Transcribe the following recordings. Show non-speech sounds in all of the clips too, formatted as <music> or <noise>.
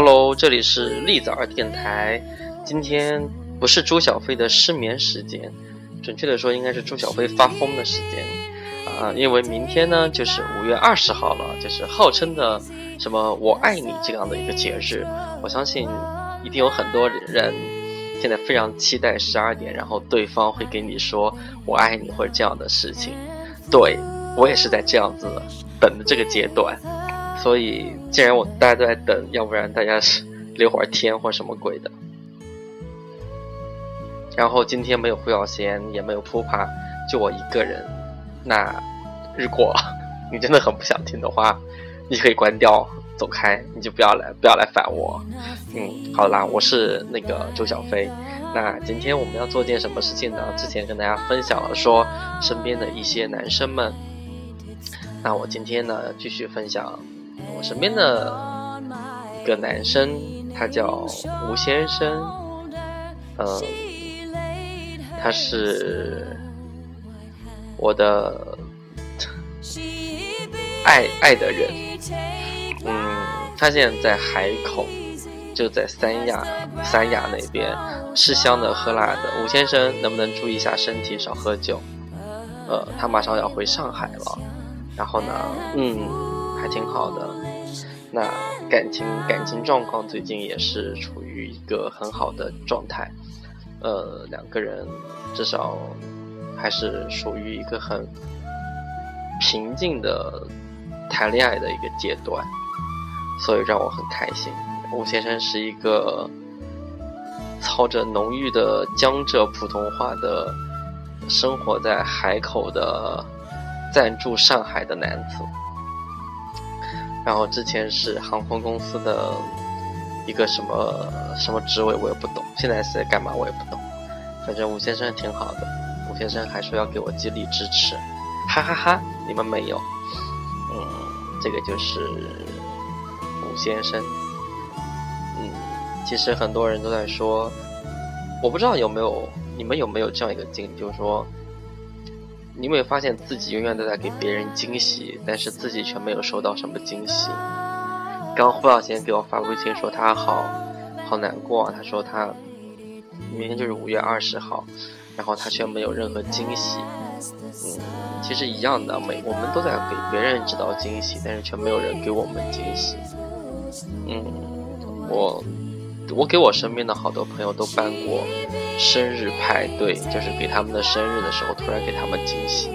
Hello，这里是栗子儿电台。今天不是朱小飞的失眠时间，准确的说应该是朱小飞发疯的时间啊、因为明天呢就是五月二十号了，就是号称的什么“我爱你”这样的一个节日。我相信一定有很多人现在非常期待十二点，然后对方会给你说“我爱你”或者这样的事情。对我也是在这样子等的这个阶段。所以，既然我大家都在等，要不然大家是聊会儿天或什么鬼的。然后今天没有胡小贤，也没有扑爬，就我一个人。那如果你真的很不想听的话，你可以关掉，走开，你就不要来，不要来烦我。嗯，好啦，我是那个周小飞。那今天我们要做件什么事情呢？之前跟大家分享了说身边的一些男生们。那我今天呢，继续分享我身边的一个男生，他叫吴先生。嗯，他是我的爱爱的人。嗯，他现在在海口，就在三亚，三亚那边吃香的喝辣的。吴先生，能不能注意一下身体，少喝酒？呃，他马上要回上海了。然后呢，嗯，还挺好的。那感情感情状况最近也是处于一个很好的状态，呃，两个人至少还是属于一个很平静的谈恋爱的一个阶段，所以让我很开心。吴先生是一个操着浓郁的江浙普通话的，生活在海口的。暂住上海的男子，然后之前是航空公司的一个什么什么职位我也不懂，现在是在干嘛我也不懂。反正吴先生挺好的，吴先生还说要给我激励支持，哈哈哈！你们没有，嗯，这个就是吴先生。嗯，其实很多人都在说，我不知道有没有你们有没有这样一个经历，就是说。你有没有发现自己永远都在给别人惊喜，但是自己却没有收到什么惊喜？刚胡小贤给我发微信说他好好难过，他说他明天就是五月二十号，然后他却没有任何惊喜。嗯，其实一样的，每我们都在给别人制造惊喜，但是却没有人给我们惊喜。嗯，我我给我身边的好多朋友都办过。生日派对就是给他们的生日的时候突然给他们惊喜，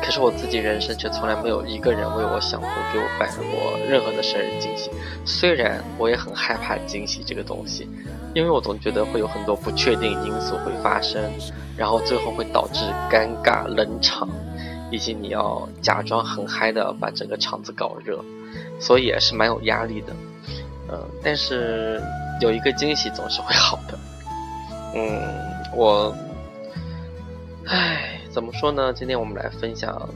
可是我自己人生却从来没有一个人为我想过给我办过任何的生日惊喜。虽然我也很害怕惊喜这个东西，因为我总觉得会有很多不确定因素会发生，然后最后会导致尴尬冷场，以及你要假装很嗨的把整个场子搞热，所以也是蛮有压力的。嗯，但是有一个惊喜总是会好的。嗯，我，唉，怎么说呢？今天我们来分享，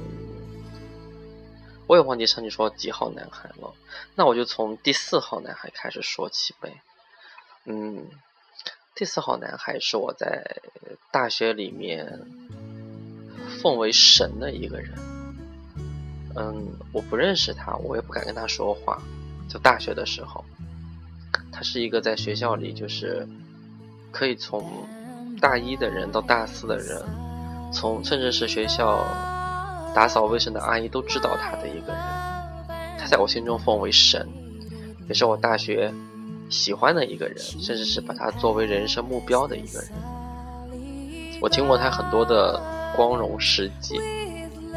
我也忘记上去说几号男孩了。那我就从第四号男孩开始说起呗。嗯，第四号男孩是我在大学里面奉为神的一个人。嗯，我不认识他，我也不敢跟他说话。就大学的时候，他是一个在学校里就是。可以从大一的人到大四的人，从甚至是学校打扫卫生的阿姨都知道他的一个人，他在我心中奉为神，也是我大学喜欢的一个人，甚至是把他作为人生目标的一个人。我听过他很多的光荣事迹，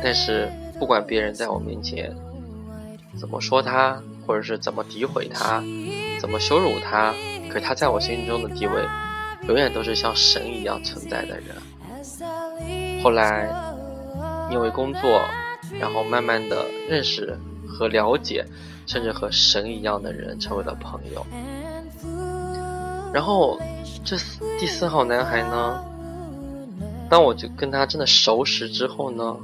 但是不管别人在我面前怎么说他，或者是怎么诋毁他，怎么羞辱他，可他在我心中的地位。永远都是像神一样存在的人。后来，因为工作，然后慢慢的认识和了解，甚至和神一样的人成为了朋友。然后，这第四号男孩呢，当我就跟他真的熟识之后呢，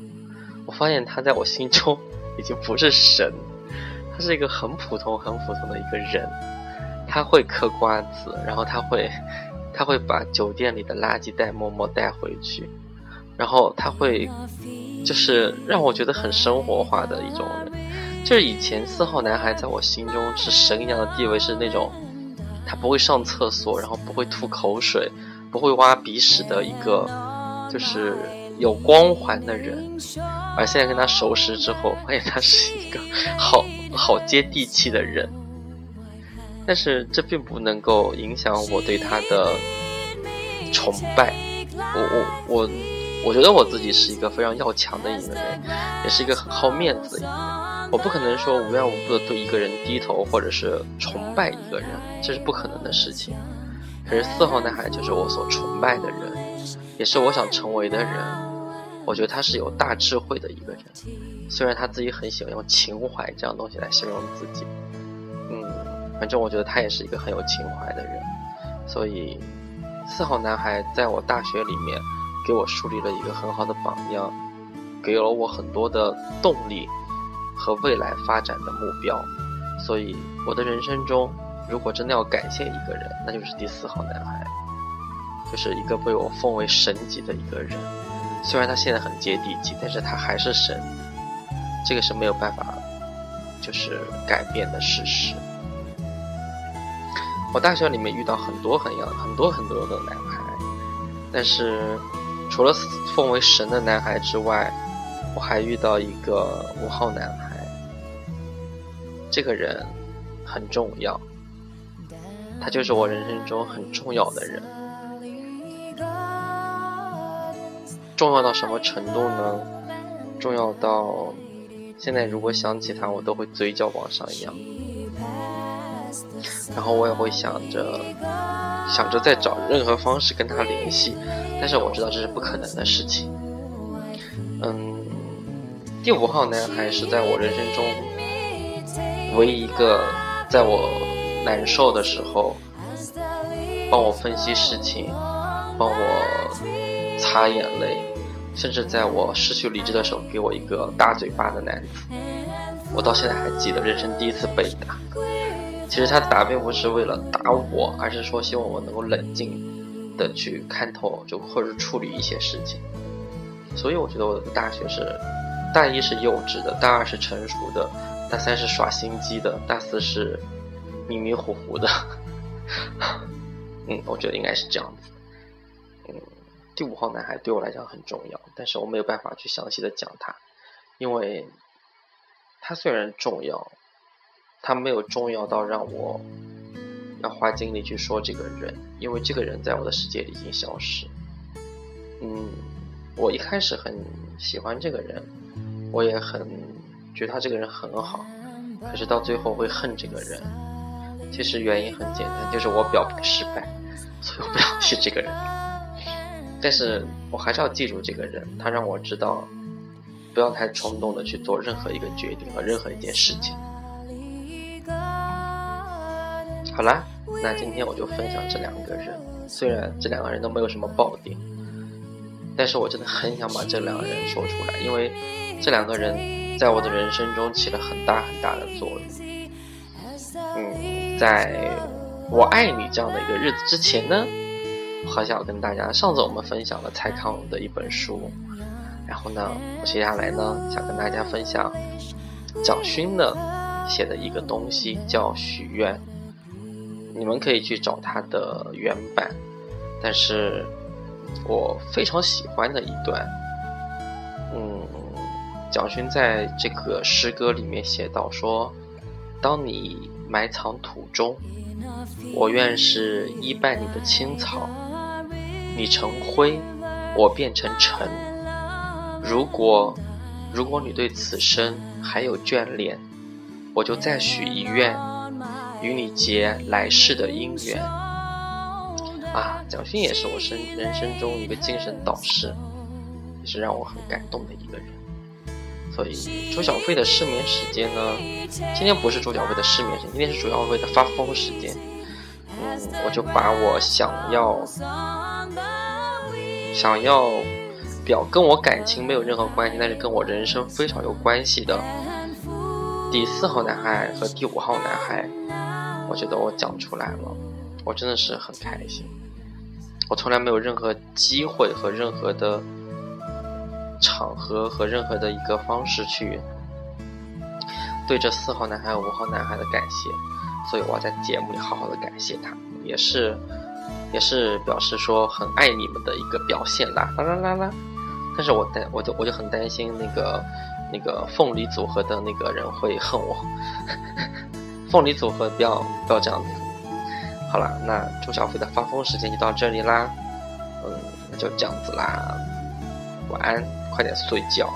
我发现他在我心中 <laughs> 已经不是神，他是一个很普通、很普通的一个人，他会嗑瓜子，然后他会，他会把酒店里的垃圾袋默默带回去，然后他会，就是让我觉得很生活化的一种人。就是以前四号男孩在我心中是神一样的地位，是那种他不会上厕所，然后不会吐口水，不会挖鼻屎的一个，就是有光环的人。而现在跟他熟识之后，发现他是一个好好接地气的人。但是这并不能够影响我对他的崇拜。我我我，我觉得我自己是一个非常要强的一个人，也是一个很好面子的一个人。我不可能说无缘无故的对一个人低头，或者是崇拜一个人，这是不可能的事情。可是四号男孩就是我所崇拜的人，也是我想成为的人。我觉得他是有大智慧的一个人，虽然他自己很喜欢用情怀这样东西来形容自己。反正我觉得他也是一个很有情怀的人。所以，四号男孩在我大学里面给我树立了一个很好的榜样，给了我很多的动力。和未来发展的目标，所以我的人生中，如果真的要感谢一个人，那就是第四号男孩，就是一个被我奉为神级的一个人。虽然他现在很接地气，但是他还是神，这个是没有办法，就是改变的事实。我大学里面遇到很多很样很多很多的男孩，但是除了奉为神的男孩之外，我还遇到一个五号男孩。这个人很重要，他就是我人生中很重要的人。重要到什么程度呢？重要到现在，如果想起他，我都会嘴角往上扬。然后我也会想着，想着再找任何方式跟他联系，但是我知道这是不可能的事情。嗯，第五号男孩是在我人生中。唯一一个在我难受的时候帮我分析事情、帮我擦眼泪，甚至在我失去理智的时候给我一个大嘴巴的男子，我到现在还记得人生第一次被打。其实他打并不是为了打我，而是说希望我能够冷静的去看透，就或者处理一些事情。所以我觉得我的大学是大一是幼稚的，大二是成熟的。大三是耍心机的，大四是迷迷糊糊的，<laughs> 嗯，我觉得应该是这样子。嗯，第五号男孩对我来讲很重要，但是我没有办法去详细的讲他，因为他虽然重要，他没有重要到让我要花精力去说这个人，因为这个人在我的世界里已经消失。嗯，我一开始很喜欢这个人，我也很。觉得他这个人很好，可是到最后会恨这个人。其实原因很简单，就是我表白失败，所以我不想提这个人。但是我还是要记住这个人，他让我知道，不要太冲动的去做任何一个决定和任何一件事情。好啦，那今天我就分享这两个人。虽然这两个人都没有什么爆点，但是我真的很想把这两个人说出来，因为这两个人。在我的人生中起了很大很大的作用。嗯，在我爱你这样的一个日子之前呢，我很想跟大家，上次我们分享了蔡康永的一本书，然后呢，我接下来呢想跟大家分享蒋勋的写的一个东西，叫许愿。你们可以去找它的原版，但是我非常喜欢的一段，嗯。蒋勋在这个诗歌里面写到说：“当你埋藏土中，我愿是依伴你的青草；你成灰，我变成尘。如果，如果你对此生还有眷恋，我就再许一愿，与你结来世的姻缘。”啊，蒋勋也是我生人生中一个精神导师，也是让我很感动的一个人。所以，朱小飞的失眠时间呢？今天不是朱小飞的失眠时间，今天是朱小飞的发疯时间。嗯，我就把我想要想要表跟我感情没有任何关系，但是跟我人生非常有关系的第四号男孩和第五号男孩，我觉得我讲出来了，我真的是很开心。我从来没有任何机会和任何的场合和任何的一个方式去对这四号男孩、五号男孩的感谢，所以我要在节目里好好的感谢他，也是也是表示说很爱你们的一个表现啦啦啦啦啦。但是我担我就我就很担心那个。那个凤梨组合的那个人会恨我，凤梨组合不要不要这样子。好了，那朱小飞的发疯时间就到这里啦，嗯，那就这样子啦，晚安，快点睡觉。